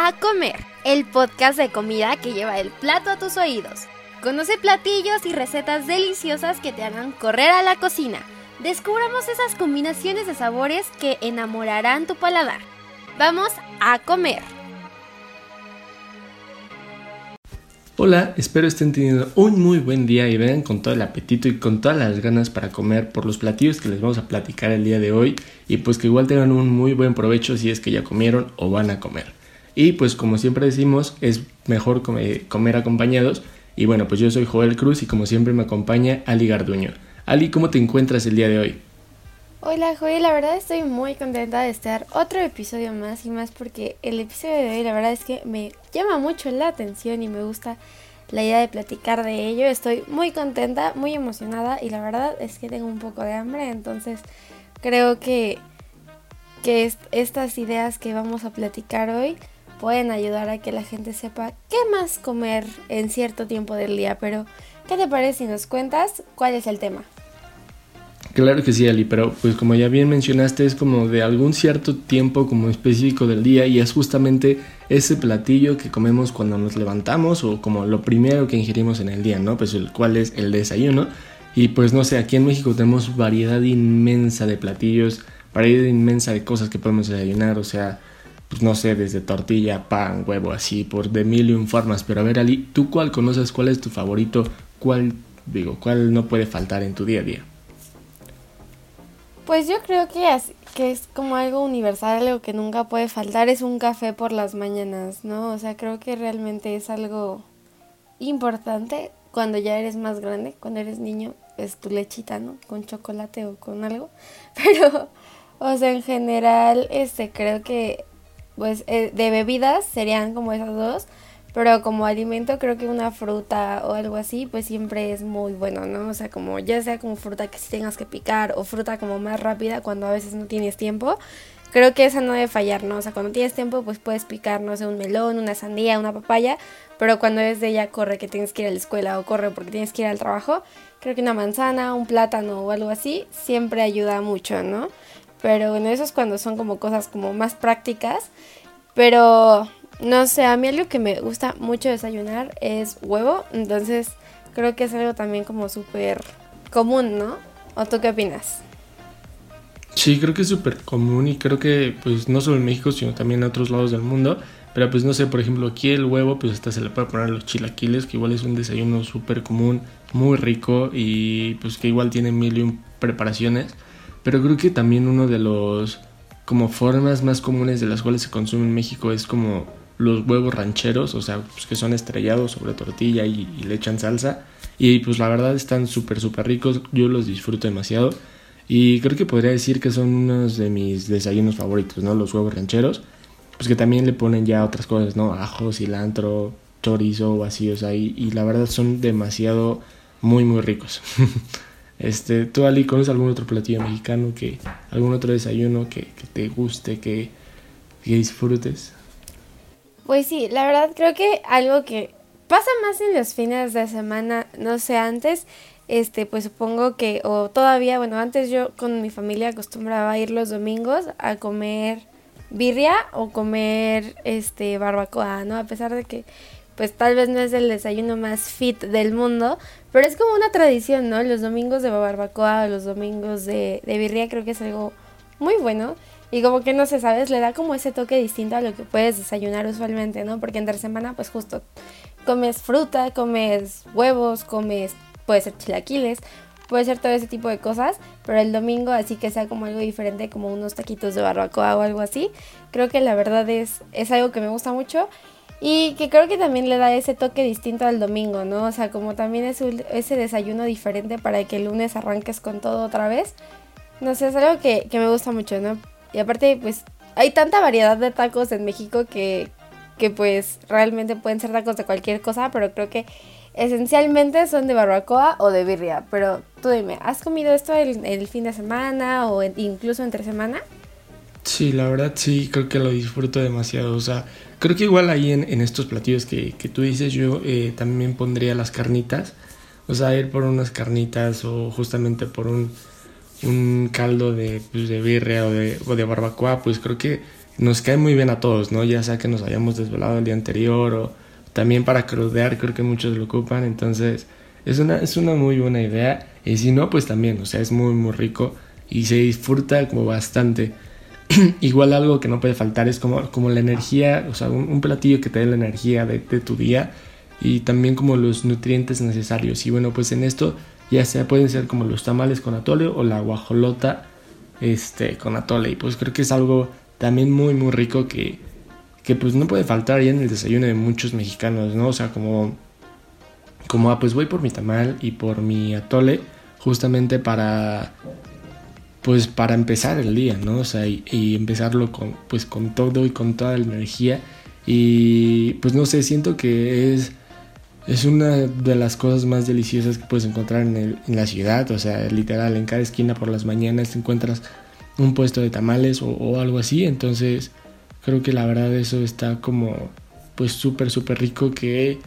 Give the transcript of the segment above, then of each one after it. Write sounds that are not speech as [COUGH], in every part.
a Comer, el podcast de comida que lleva el plato a tus oídos. Conoce platillos y recetas deliciosas que te hagan correr a la cocina. Descubramos esas combinaciones de sabores que enamorarán tu paladar. Vamos a comer. Hola, espero estén teniendo un muy buen día y vengan con todo el apetito y con todas las ganas para comer por los platillos que les vamos a platicar el día de hoy y pues que igual tengan un muy buen provecho si es que ya comieron o van a comer. Y pues como siempre decimos, es mejor comer, acompañados y bueno, pues yo soy Joel Cruz y como siempre me acompaña Ali Garduño. Ali, ¿cómo te encuentras el día de hoy? Hola Joel, la verdad estoy muy contenta de estar otro episodio más y más porque el episodio de hoy la verdad es que me llama mucho la atención y me gusta la idea de platicar de ello. Estoy muy contenta, muy emocionada y la verdad es que tengo un poco de hambre, entonces creo que, que estas ideas que vamos a platicar hoy pueden ayudar a que la gente sepa qué más comer en cierto tiempo del día. Pero, ¿qué te parece si nos cuentas cuál es el tema? Claro que sí, Ali, pero pues como ya bien mencionaste, es como de algún cierto tiempo como específico del día y es justamente ese platillo que comemos cuando nos levantamos o como lo primero que ingerimos en el día, ¿no? Pues el cual es el desayuno. Y pues no sé, aquí en México tenemos variedad inmensa de platillos, variedad inmensa de cosas que podemos desayunar, o sea, pues no sé, desde tortilla, pan, huevo, así, por de mil y un formas. Pero a ver, Ali, ¿tú cuál conoces? ¿Cuál es tu favorito? ¿Cuál, digo, cuál no puede faltar en tu día a día? Pues yo creo que, es, que es como algo universal, algo que nunca puede faltar, es un café por las mañanas, ¿no? O sea, creo que realmente es algo importante cuando ya eres más grande, cuando eres niño, es tu lechita, ¿no? Con chocolate o con algo. [LAUGHS] Pero, o sea, en general, este, creo que, pues, eh, de bebidas serían como esas dos. Pero como alimento creo que una fruta o algo así pues siempre es muy bueno, ¿no? O sea, como ya sea como fruta que si tengas que picar o fruta como más rápida cuando a veces no tienes tiempo. Creo que esa no debe fallar, ¿no? O sea, cuando tienes tiempo pues puedes picar, no sé, un melón, una sandía, una papaya. Pero cuando es de ya corre que tienes que ir a la escuela o corre porque tienes que ir al trabajo, creo que una manzana, un plátano o algo así siempre ayuda mucho, ¿no? Pero bueno, eso es cuando son como cosas como más prácticas. Pero no sé, a mí algo que me gusta mucho desayunar es huevo, entonces creo que es algo también como súper común, ¿no? ¿O tú qué opinas? Sí, creo que es súper común y creo que pues no solo en México, sino también en otros lados del mundo. Pero pues no sé, por ejemplo, aquí el huevo pues hasta se le puede poner los chilaquiles, que igual es un desayuno súper común, muy rico y pues que igual tiene mil y un preparaciones. Pero creo que también uno de los como formas más comunes de las cuales se consume en México es como los huevos rancheros, o sea, pues que son estrellados sobre tortilla y, le echan salsa. Y pues la verdad están súper, súper ricos, yo los disfruto demasiado. Y creo que podría decir que son unos de mis desayunos favoritos, ¿no? Los huevos rancheros. Pues que también le ponen ya otras cosas, ¿no? Ajo, cilantro, chorizo o sea, y, la verdad son demasiado muy, muy ricos. [LAUGHS] este, ¿Tú, Ali, conoces algún otro platillo mexicano, que algún otro desayuno que, te guste, que, que disfrutes? Pues sí, la verdad creo que algo que pasa más en los fines de semana, no sé, antes, este, pues supongo que, o todavía, bueno, antes yo con mi familia acostumbraba ir los domingos a comer birria o comer, este, barbacoa, ¿no? A pesar de que, pues tal vez no es el desayuno más fit del mundo, pero es como una tradición, ¿no? Los domingos de barbacoa los domingos de, de birria creo que es algo muy bueno. Y como que no sé, ¿sabes? Le da como ese toque distinto a lo que puedes desayunar usualmente, ¿no? Porque entre semana, pues justo comes fruta, comes huevos, comes, puede ser chilaquiles, puede ser todo ese tipo de cosas, pero el domingo así que sea como algo diferente, como unos taquitos de barbacoa o algo así, creo que la verdad es, es algo que me gusta mucho y que creo que también le da ese toque distinto al domingo, ¿no? O sea, como también es ese desayuno diferente para que el lunes arranques con todo otra vez. No sé, es algo que, que me gusta mucho, ¿no? Y aparte, pues hay tanta variedad de tacos en México que, que pues realmente pueden ser tacos de cualquier cosa, pero creo que esencialmente son de barbacoa o de birria. Pero tú dime, ¿has comido esto el, el fin de semana o incluso entre semana? Sí, la verdad sí, creo que lo disfruto demasiado. O sea, creo que igual ahí en, en estos platillos que, que, tú dices, yo eh, también pondría las carnitas. O sea, ir por unas carnitas o justamente por un un caldo de, pues, de birria o de, o de barbacoa, pues creo que nos cae muy bien a todos, ¿no? Ya sea que nos hayamos desvelado el día anterior o también para crudear, creo que muchos lo ocupan, entonces es una, es una muy buena idea. Y si no, pues también, o sea, es muy, muy rico y se disfruta como bastante. [CLEARS THROAT] Igual algo que no puede faltar es como, como la energía, o sea, un, platillo que te dé la energía de, tu día y también como los nutrientes necesarios. Y bueno, pues en esto ya sea pueden ser como los tamales con atole o la guajolota este, con atole. Y pues creo que es algo también muy, muy rico que, que pues no puede faltar ya en el desayuno de muchos mexicanos, ¿no? O sea, como, como ah, pues voy por mi tamal y por mi atole justamente para pues para empezar el día, ¿no? O sea, y, empezarlo con, pues con todo y con toda la energía. Y pues no sé, siento que es, es una de las cosas más deliciosas que puedes encontrar en la ciudad. O sea, literal, en cada esquina por las mañanas te encuentras un puesto de tamales o, o algo así. Entonces, creo que la verdad eso está como, pues súper, súper rico que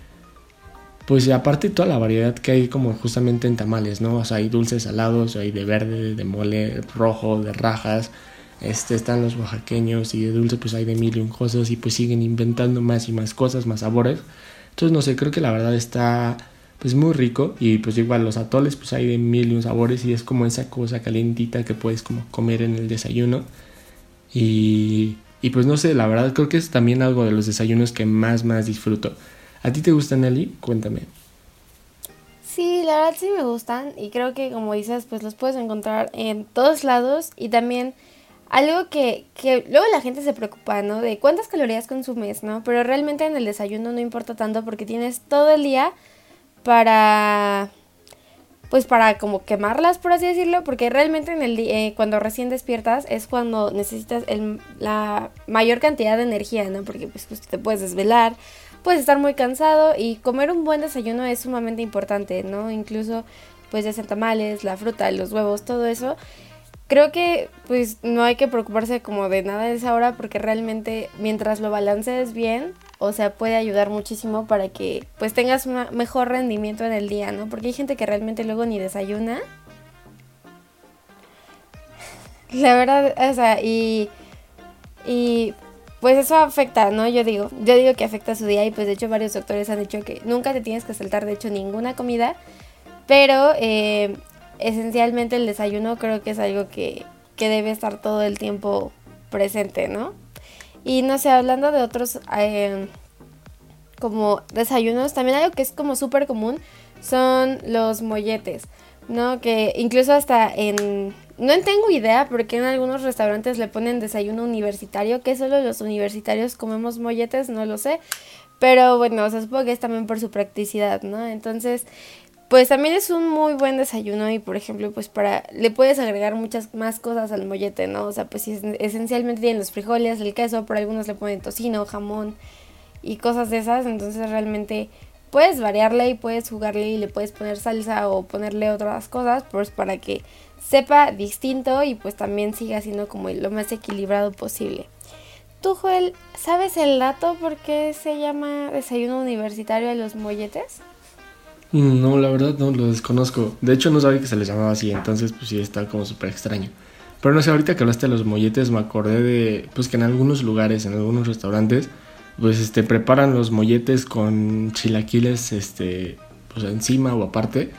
pues aparte toda la variedad que hay como justamente en tamales, ¿no? O sea, hay dulces salados, hay de verde, de mole rojo, de rajas, este, están los oaxaqueños y de dulce pues hay de mil y un cosas y pues siguen inventando más y más cosas, más sabores. Entonces, no sé, creo que la verdad está pues muy rico y pues igual los atoles pues hay de mil y un sabores y es como esa cosa calientita que puedes como comer en el desayuno y, y pues no sé, la verdad creo que es también algo de los desayunos que más más disfruto. ¿A ti te gustan, Nelly? Cuéntame. Sí, la verdad sí me gustan y creo que como dices, pues los puedes encontrar en todos lados y también algo que, que luego la gente se preocupa, ¿no? De cuántas calorías consumes, ¿no? Pero realmente en el desayuno no importa tanto porque tienes todo el día para pues para como quemarlas por así decirlo porque realmente eh, cuando recién despiertas es cuando necesitas el, la mayor cantidad de energía no porque pues, te puedes desvelar puedes estar muy cansado y comer un buen desayuno es sumamente importante, ¿no? Incluso pues ya sean tamales, la fruta, los huevos, todo eso. Creo que pues no hay que preocuparse como de nada de esa hora porque realmente mientras lo balancees bien, o sea, puede ayudar muchísimo para que pues tengas un mejor rendimiento en el día, ¿no? Porque hay gente que realmente luego ni desayuna. [LAUGHS] La verdad, o sea, y y pues eso afecta, ¿no? Yo digo, yo digo que afecta su día y pues de hecho varios doctores han dicho que nunca te tienes que saltar de hecho ninguna comida, pero eh, esencialmente el desayuno creo que es algo que, que, debe estar todo el tiempo presente, ¿no? Y no sé, hablando de otros eh, como desayunos, también algo que es como súper común son los molletes, ¿no? Que incluso hasta en no tengo idea porque en algunos restaurantes le ponen desayuno universitario, que solo los universitarios comemos molletes, no lo sé. Pero bueno, o sea, supongo que es también por su practicidad, ¿no? Entonces, pues también es un muy buen desayuno y por ejemplo, pues para le puedes agregar muchas más cosas al mollete, ¿no? O sea, pues esencialmente tienen los frijoles, el queso, por algunos le ponen tocino, jamón y cosas de esas, entonces realmente puedes variarle y puedes jugarle y le puedes poner salsa o ponerle otras cosas, pues para que sepa distinto y pues también siga siendo como lo más equilibrado posible. Tú, Joel, ¿sabes el dato por qué se llama desayuno universitario de los molletes? No, la verdad no lo desconozco. De hecho, no sabía que se les llamaba así, entonces pues sí está como súper extraño. Pero no sé, ahorita que hablaste de los molletes me acordé de pues que en algunos lugares, en algunos restaurantes, pues este preparan los molletes con chilaquiles este pues encima o aparte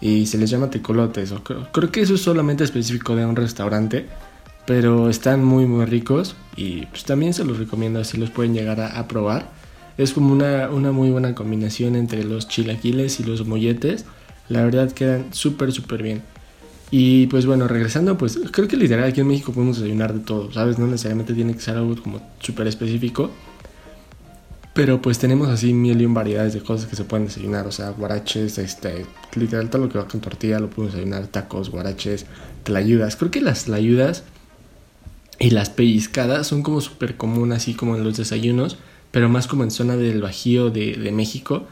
y se les llama tecolotes. Creo, que eso es solamente específico de un restaurante, pero están muy muy ricos y pues también se los recomiendo si los pueden llegar a, probar. Es como una, una, muy buena combinación entre los chilaquiles y los molletes. La verdad quedan súper súper bien. Y pues bueno, regresando, pues creo que literal aquí en México podemos desayunar de todo, ¿sabes? No necesariamente tiene que ser algo como súper específico. Pero pues tenemos así mil y un variedades de cosas que se pueden desayunar. O sea, guaraches, este, literal todo lo que va con tortilla lo podemos desayunar. Tacos, guaraches, tlayudas. Creo que las tlayudas y las pellizcadas son como súper común así como en los desayunos. Pero más como en zona del Bajío de, de México.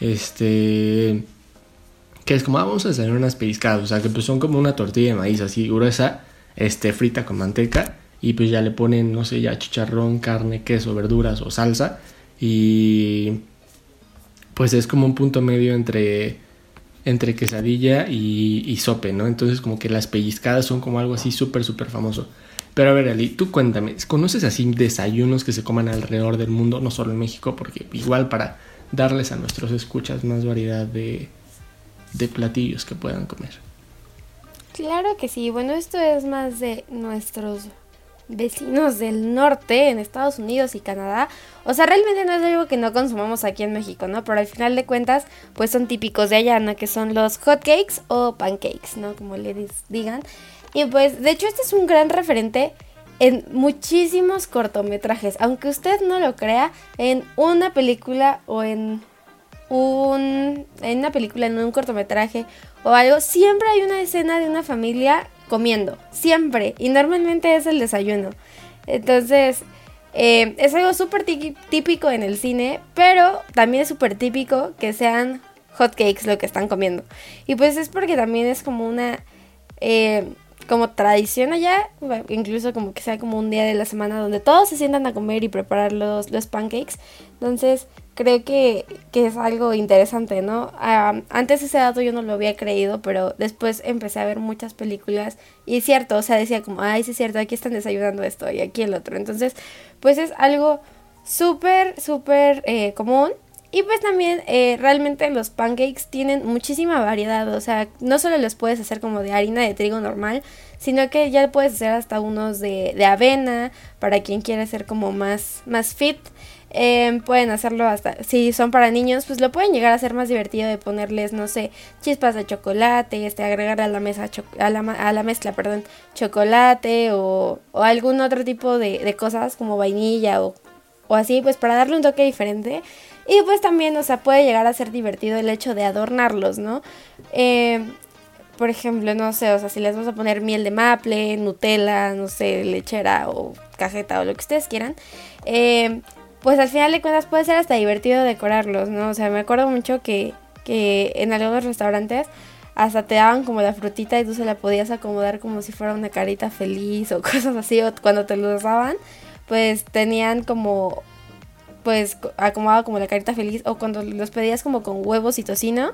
Este... Que es como, ah, vamos a desayunar unas pellizcadas. O sea, que pues son como una tortilla de maíz así gruesa. Este, frita con manteca. Y pues ya le ponen, no sé, ya chicharrón, carne, queso, verduras o salsa y pues es como un punto medio entre entre quesadilla y, y sope, ¿no? Entonces como que las pellizcadas son como algo así súper, súper famoso. Pero a ver, Ali, tú cuéntame, ¿conoces así desayunos que se coman alrededor del mundo, no solo en México? Porque igual para darles a nuestros escuchas más variedad de, de platillos que puedan comer. Claro que sí, bueno, esto es más de nuestros vecinos del norte en Estados Unidos y Canadá. O sea, realmente no es algo que no consumamos aquí en México, ¿no? Pero al final de cuentas, pues son típicos de allá, ¿no? Que son los hotcakes o pancakes, ¿no? Como le digan. Y pues, de hecho, este es un gran referente en muchísimos cortometrajes. Aunque usted no lo crea, en una película o en un en una película, en un cortometraje o algo, siempre hay una escena de una familia comiendo, siempre, y normalmente es el desayuno. Entonces, eh, es algo súper típico en el cine, pero también es súper típico que sean hotcakes lo que están comiendo. Y pues es porque también es como una... Eh, como tradición allá, incluso como que sea como un día de la semana donde todos se sientan a comer y preparar los, los pancakes. Entonces, creo que, es algo interesante, ¿no? antes ese dato yo no lo había creído, pero después empecé a ver muchas películas y es cierto, o sea, decía como, ay, sí es cierto, aquí están desayunando esto y aquí el otro. Entonces, pues es algo súper, súper eh, común y pues también eh, realmente los pancakes tienen muchísima variedad, o sea, no solo los puedes hacer como de harina de trigo normal, sino que ya puedes hacer hasta unos de, de avena para quien quiera ser como más, más fit. Em, pueden hacerlo hasta, si son para niños, pues lo pueden llegar a hacer más divertido de ponerles, no sé, chispas de chocolate, este, agregar a la mesa, a, la, a la mezcla, perdón, chocolate o, o algún otro tipo de, de cosas como vainilla o, o así, pues para darle un toque diferente. Y pues también, o sea, puede llegar a ser divertido el hecho de adornarlos, ¿no? Eh, por ejemplo, no sé, o sea, si les vas a poner miel de maple, Nutella, no sé, lechera o cajeta o lo que ustedes quieran, eh, pues al final de cuentas puede ser hasta divertido decorarlos, ¿no? O sea, me acuerdo mucho que, que en algunos restaurantes hasta te daban como la frutita y tú se la podías acomodar como si fuera una carita feliz o [LAUGHS] cosas así, o cuando te lo daban, pues tenían como pues acomodado como la carita feliz o cuando los pedías como con huevos y tocino,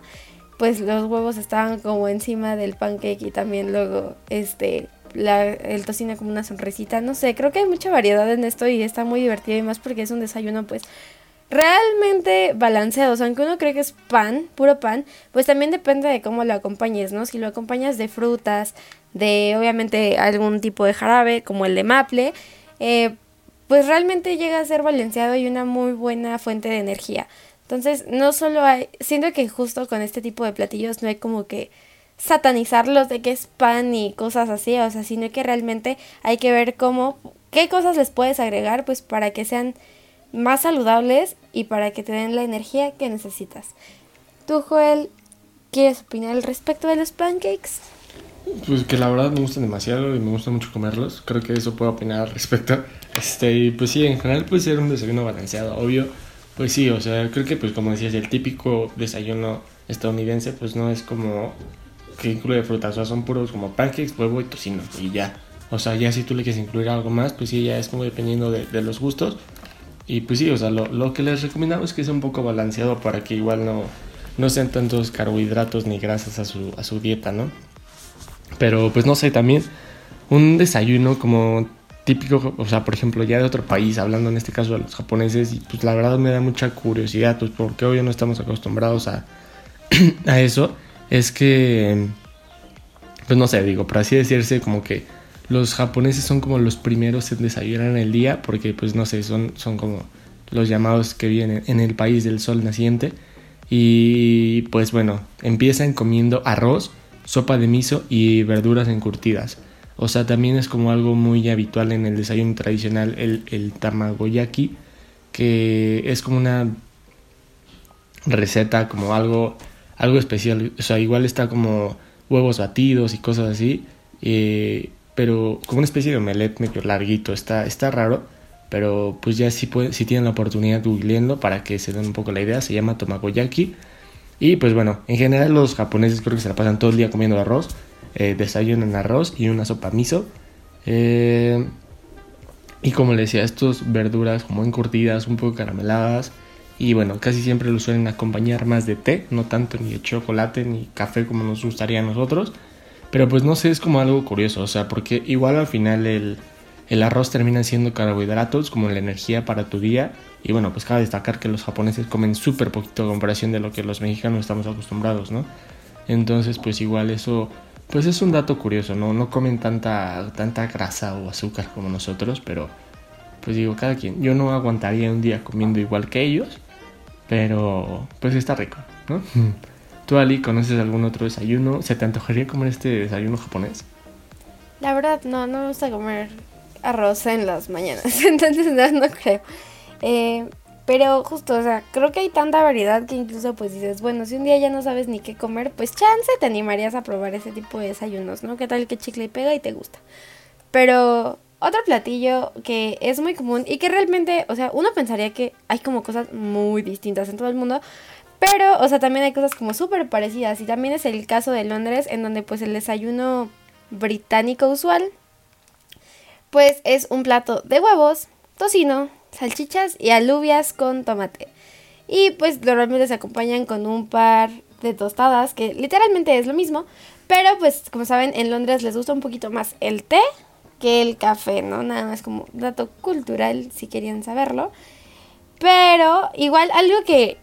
pues los huevos estaban como encima del pancake y también luego este la, el tocino como una sonrisita, no sé, creo que hay mucha variedad en esto y está muy divertido y más porque es un desayuno pues realmente balanceado, o sea, aunque uno cree que es pan, puro pan, pues también depende de cómo lo acompañes, ¿no? Si lo acompañas de frutas, de obviamente algún tipo de jarabe como el de maple, eh, pues realmente llega a ser balanceado y una muy buena fuente de energía. Entonces, no solo hay, siento que justo con este tipo de platillos no hay como que satanizarlos de que es pan y cosas así, o sea, sino que realmente hay que ver cómo, qué cosas les puedes agregar, pues para que sean más saludables y para que te den la energía que necesitas. Tú, Joel, ¿quieres opinar al respecto de los pancakes? Pues que la verdad me gustan demasiado y me gusta mucho comerlos. Creo que eso puedo opinar al respecto. Este, y pues sí, en general puede ser un desayuno balanceado, obvio. Pues sí, o sea, creo que pues como decías, el típico desayuno estadounidense pues no es como que incluye frutas, o sea, son puros como pancakes, huevo y tocino y ya. O sea, ya si tú le quieres incluir algo más, pues sí, ya es como dependiendo de, de los gustos. Y pues sí, o sea, lo, lo, que les recomendamos es que sea un poco balanceado para que igual no, no sean tantos carbohidratos ni grasas a su, a su dieta, ¿no? Pero pues no sé, también un desayuno como típico, o sea, por ejemplo, ya de otro país, hablando en este caso de los japoneses, y pues la verdad me da mucha curiosidad, pues porque hoy no estamos acostumbrados a, [CLEARS THROAT] a eso, es que, pues no sé, digo, por así decirse, como que los japoneses son como los primeros en desayunar en el día, porque pues no sé, son, son como los llamados que vienen en el país del sol naciente, y pues bueno, empiezan comiendo arroz, sopa de miso y verduras encurtidas. O sea, también es como algo muy habitual en el desayuno tradicional el, el tamagoyaki, que es como una receta, como algo, algo especial. O sea, igual está como huevos batidos y cosas así, eh, pero como una especie de omelette medio larguito. Está, está raro, pero pues ya si, pueden, si tienen la oportunidad googleando para que se den un poco la idea, se llama tamagoyaki y pues bueno, en general los japoneses creo que se la pasan todo el día comiendo arroz. Eh, desayunan arroz y una sopa miso. Eh, y como les decía, estas verduras como encurtidas, un poco carameladas. Y bueno, casi siempre lo suelen acompañar más de té, no tanto ni de chocolate ni café como nos gustaría a nosotros. Pero pues no sé, es como algo curioso, o sea, porque igual al final el, el arroz termina siendo carbohidratos como la energía para tu día. Y bueno, pues cabe destacar que los japoneses comen súper poquito en comparación de lo que los mexicanos estamos acostumbrados, ¿no? Entonces, pues igual eso, pues es un dato curioso, ¿no? No comen tanta, tanta grasa o azúcar como nosotros, pero pues digo, cada quien. Yo no aguantaría un día comiendo igual que ellos, pero pues está rico, ¿no? ¿Tú, Ali, conoces algún otro desayuno? ¿Se te antojaría comer este desayuno japonés? La verdad, no, no me gusta comer arroz en las mañanas, [LAUGHS] entonces no, no creo. Eh, pero justo, o sea, creo que hay tanta variedad que incluso pues dices, bueno, si un día ya no sabes ni qué comer, pues chance te animarías a probar ese tipo de desayunos, ¿no? ¿Qué tal que chicle y pega y te gusta? Pero otro platillo que es muy común y que realmente, o sea, uno pensaría que hay como cosas muy distintas en todo el mundo, pero, o sea, también hay cosas como súper parecidas y también es el caso de Londres en donde pues el desayuno británico usual, pues es un plato de huevos, tocino, salchichas y alubias con tomate. Y pues normalmente se acompañan con un par de tostadas, que literalmente es lo mismo, pero pues como saben en Londres les gusta un poquito más el té que el café, ¿no? Nada más como dato cultural si querían saberlo. Pero igual algo que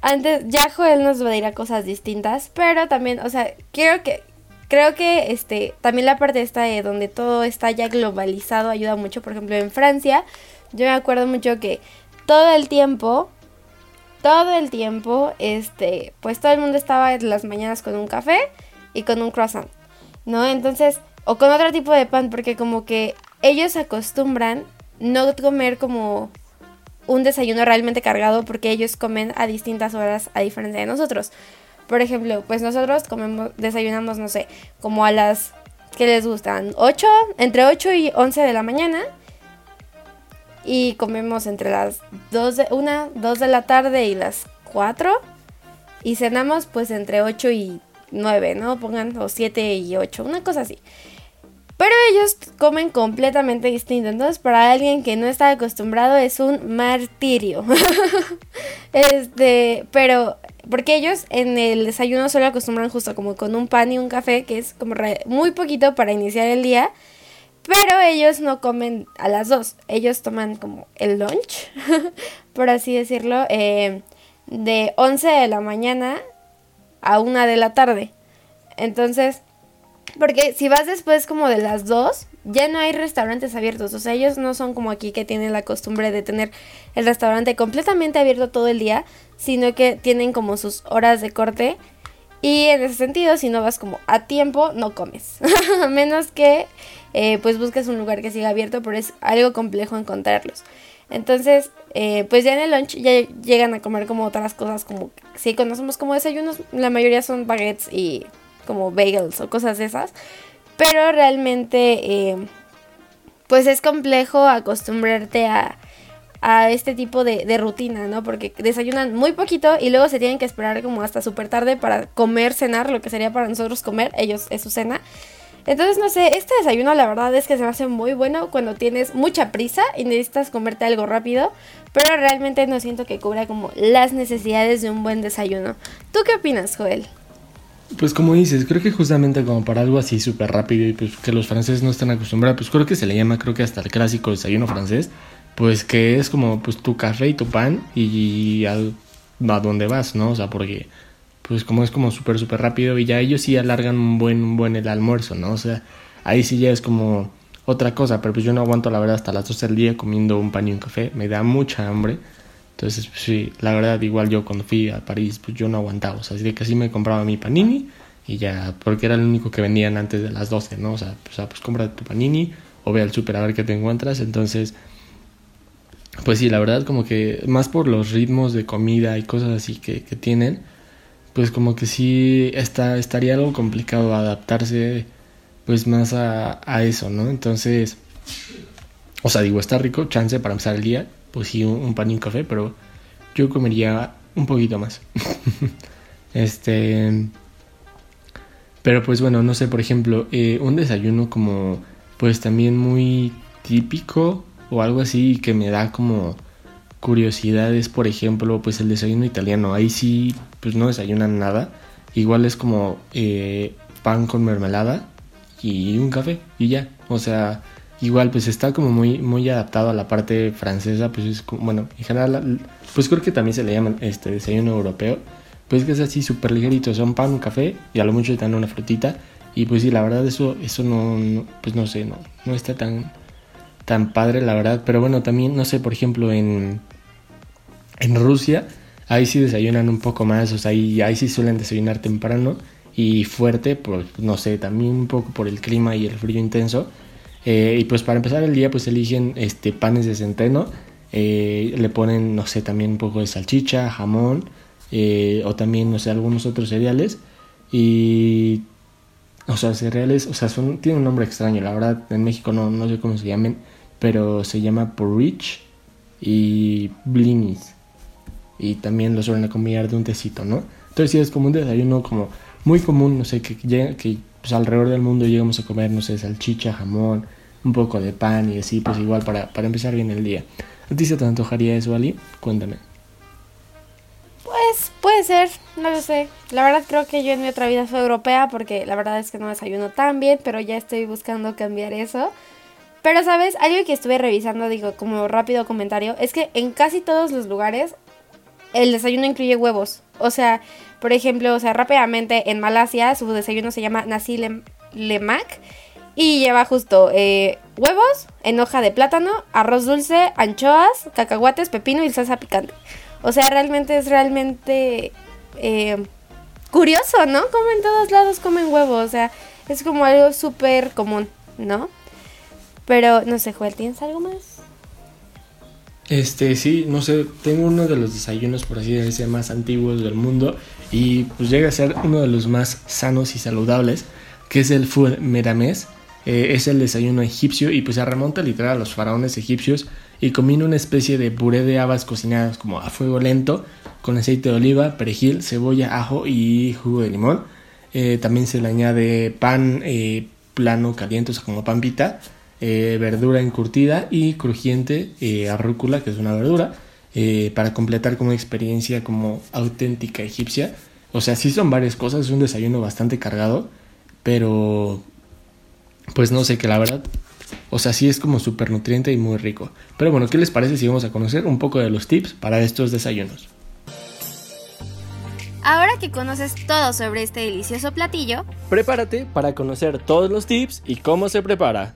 antes ya Joel nos va a ir a cosas distintas, pero también, o sea, quiero que creo que este también la parte esta de donde todo está ya globalizado ayuda mucho, por ejemplo, en Francia yo me acuerdo mucho que todo el tiempo, todo el tiempo, este, pues todo el mundo estaba en las mañanas con un café y con un croissant, ¿no? Entonces, o con otro tipo de pan, porque como que ellos acostumbran no comer como un desayuno realmente cargado porque ellos comen a distintas horas a diferencia de nosotros. Por ejemplo, pues nosotros comemos, desayunamos, no sé, como a las que les gustan, 8, entre 8 y 11 de la mañana y comemos entre las 2 de, 1, 2 de la tarde y las 4 y cenamos pues entre 8 y 9, ¿no? Pongan o 7 y 8, una cosa así. Pero ellos comen completamente distinto. Entonces, para alguien que no está acostumbrado es un martirio. [LAUGHS] este, pero porque ellos en el desayuno solo acostumbran justo como con un pan y un café, que es como muy poquito para iniciar el día. Pero ellos no comen a las dos. Ellos toman como el lunch, [LAUGHS] por así decirlo, eh, de 11 de la mañana a 1 de la tarde. Entonces, porque si vas después como de las 2, ya no hay restaurantes abiertos. O sea, ellos no son como aquí que tienen la costumbre de tener el restaurante completamente abierto todo el día, sino que tienen como sus horas de corte. Y en ese sentido, si no vas como a tiempo, no comes. [LAUGHS] a menos que eh, pues buscas un lugar que siga abierto, pero es algo complejo encontrarlos. Entonces, eh, pues ya en el lunch ya llegan a comer como otras cosas, como si conocemos como desayunos, la mayoría son baguettes y como bagels o cosas esas. Pero realmente, eh, pues es complejo acostumbrarte a, a este tipo de, de, rutina, ¿no? Porque desayunan muy poquito y luego se tienen que esperar como hasta súper tarde para comer, cenar, lo que sería para nosotros comer, ellos es su cena. Entonces, no sé, este desayuno la verdad es que se me hace muy bueno cuando tienes mucha prisa y necesitas comerte algo rápido, pero realmente no siento que cubra como las necesidades de un buen desayuno. ¿Tú qué opinas, Joel? Pues como dices, creo que justamente como para algo así súper rápido y pues que los franceses no están acostumbrados, pues creo que se le llama creo que hasta el clásico desayuno francés, pues que es como pues tu café y tu pan y, a, a dónde vas, ¿no? O sea, porque pues como es como súper, súper rápido y ya ellos sí alargan un buen, un buen el almuerzo, ¿no? O sea, ahí sí ya es como otra cosa, pero pues yo no aguanto la verdad hasta las 12 del día comiendo un pan y un café, me da mucha hambre. Entonces, pues, sí, la verdad, igual yo cuando fui a París, pues yo no aguantaba, o sea, así de que sí me compraba mi panini y ya, porque era el único que vendían antes de las 12, ¿no? O sea, pues, ah, pues compra tu panini o ve al super a ver qué te encuentras, entonces, pues sí, la verdad, como que más por los ritmos de comida y cosas así que, que tienen, pues como que sí está, estaría algo complicado adaptarse pues más a, eso, ¿no? Entonces, o sea, digo, está rico, chance para empezar el día, pues sí, un, pan y un café, pero yo comería un poquito más. [LAUGHS] este... Pero pues bueno, no sé, por ejemplo, eh, un desayuno como pues también muy típico o algo así que me da como curiosidades, por ejemplo, pues el desayuno italiano. Ahí sí, pues no desayunan nada. Igual es como eh, pan con mermelada y un café y ya. O sea, igual pues está como muy, muy adaptado a la parte francesa. Pues es bueno, en general, pues creo que también se le llama este desayuno europeo. Pues que es así súper ligerito. Son pan, un café y a lo mucho te dan una frutita. Y pues sí, la verdad eso, eso no, pues no sé, no, no está tan, tan padre, la verdad. Pero bueno, también, no sé, por ejemplo, en, en Rusia, ahí sí desayunan un poco más, o sea, ahí, ahí sí suelen desayunar temprano y fuerte, pues no sé, también un poco por el clima y el frío intenso. Eh, y pues para empezar el día, pues eligen este, panes de centeno, eh, le ponen, no sé, también un poco de salchicha, jamón, eh, o también, no sé, algunos otros cereales. Y, o sea, cereales, o sea, son, tiene un nombre extraño, la verdad, en México no, no sé cómo se llamen, pero se llama porridge y blinis y también lo suelen acompañar de un tecito, ¿no? Entonces sí es como un desayuno como muy común, no sé, que, que pues, alrededor del mundo llegamos a comer, no sé, salchicha, jamón, un poco de pan y así, pues igual para, para empezar bien el día. ¿A ti se te antojaría eso, Ali? Cuéntame. Pues puede ser, no lo sé. La verdad creo que yo en mi otra vida fui europea porque la verdad es que no desayuno tan bien, pero ya estoy buscando cambiar eso. Pero, ¿sabes? Algo que estuve revisando, digo, como rápido comentario, es que en casi todos los lugares el desayuno incluye huevos. O sea, por ejemplo, o sea, rápidamente en Malasia su desayuno se llama nasi lemak y lleva justo eh, huevos en hoja de plátano, arroz dulce, anchoas, cacahuates, pepino y salsa picante. O sea, realmente es realmente eh, curioso, ¿no? Como en todos lados comen huevos. O sea, es como algo súper común, ¿no? Pero no sé, Joel, ¿tienes algo más? Este, sí, no sé, tengo uno de los desayunos, por así decirlo, más antiguos del mundo y pues llega a ser uno de los más sanos y saludables, que es el food meramés. Eh, es el desayuno egipcio y pues se remonta literal a los faraones egipcios y combina una especie de puré de habas cocinadas como a fuego lento con aceite de oliva, perejil, cebolla, ajo y jugo de limón. Eh, también se le añade pan eh, plano caliente, o sea, como pan pita eh, verdura encurtida y crujiente eh, arrúcula, que es una verdura, eh, para completar como una experiencia como auténtica egipcia. O sea, sí son varias cosas, es un desayuno bastante cargado, pero pues no sé, que la verdad, o sea, sí es como súper nutriente y muy rico. Pero bueno, ¿qué les parece si vamos a conocer un poco de los tips para estos desayunos? Ahora que conoces todo sobre este delicioso platillo, prepárate para conocer todos los tips y cómo se prepara.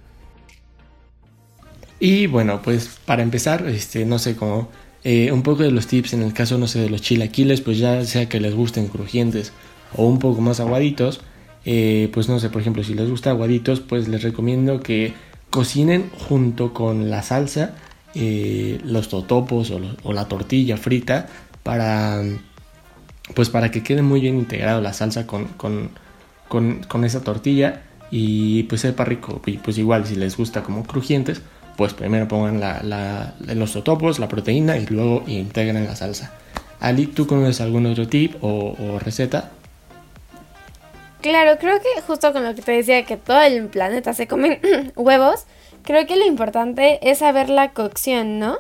Y bueno, pues para empezar, este, no sé, como eh, un poco de los tips en el caso, no sé, de los chilaquiles, pues ya sea que les gusten crujientes o un poco más aguaditos, eh, pues no sé, por ejemplo, si les gusta aguaditos, pues les recomiendo que cocinen junto con la salsa eh, los totopos o, la tortilla frita para pues para que quede muy bien integrado la salsa con, con, con, con esa tortilla y pues sepa rico. Y pues igual si les gusta como crujientes pues primero pongan la, los totopos, la proteína y luego integran la salsa. Ali, ¿tú conoces algún otro tip o, receta? Claro, creo que justo con lo que te decía que todo el planeta se comen [CLEARS THROAT] huevos, creo que lo importante es saber la cocción, ¿no?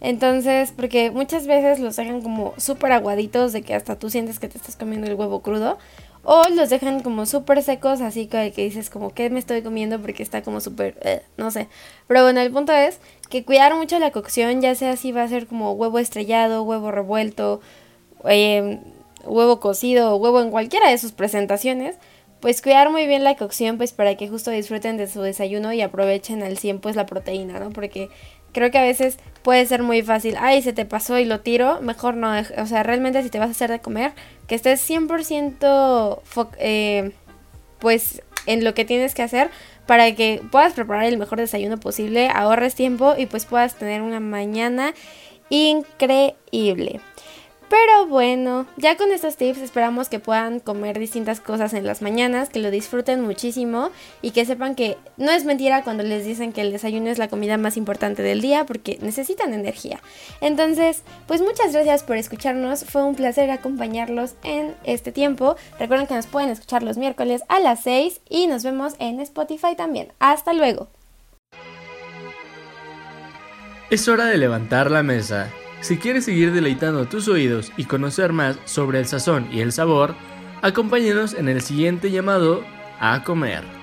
Entonces, porque muchas veces los dejan como súper aguaditos de que hasta tú sientes que te estás comiendo el huevo crudo. O los dejan como súper secos, así que, que dices como que me estoy comiendo porque está como súper, eh, no sé. Pero bueno, el punto es que cuidar mucho la cocción, ya sea si va a ser como huevo estrellado, huevo revuelto, em, huevo cocido huevo en cualquiera de sus presentaciones. Pues cuidar muy bien la cocción, pues para que justo disfruten de su desayuno y aprovechen al 100 pues la proteína, ¿no? Porque creo que a veces puede ser muy fácil, ay, se te pasó y lo tiro, mejor no, o sea, realmente si te vas a hacer de comer, que estés 100% eh, pues en lo que tienes que hacer para que puedas preparar el mejor desayuno posible, ahorres tiempo y pues puedas tener una mañana increíble. Pero bueno, ya con estos tips esperamos que puedan comer distintas cosas en las mañanas, que lo disfruten muchísimo y que sepan que no es mentira cuando les dicen que el desayuno es la comida más importante del día porque necesitan energía. Entonces, pues muchas gracias por escucharnos, fue un placer acompañarlos en este tiempo. Recuerden que nos pueden escuchar los miércoles a las 6 y nos vemos en Spotify también. Hasta luego. Es hora de levantar la mesa Si quieres seguir deleitando tus oídos y conocer más sobre el sazón y el sabor, acompáñenos en el siguiente llamado a comer.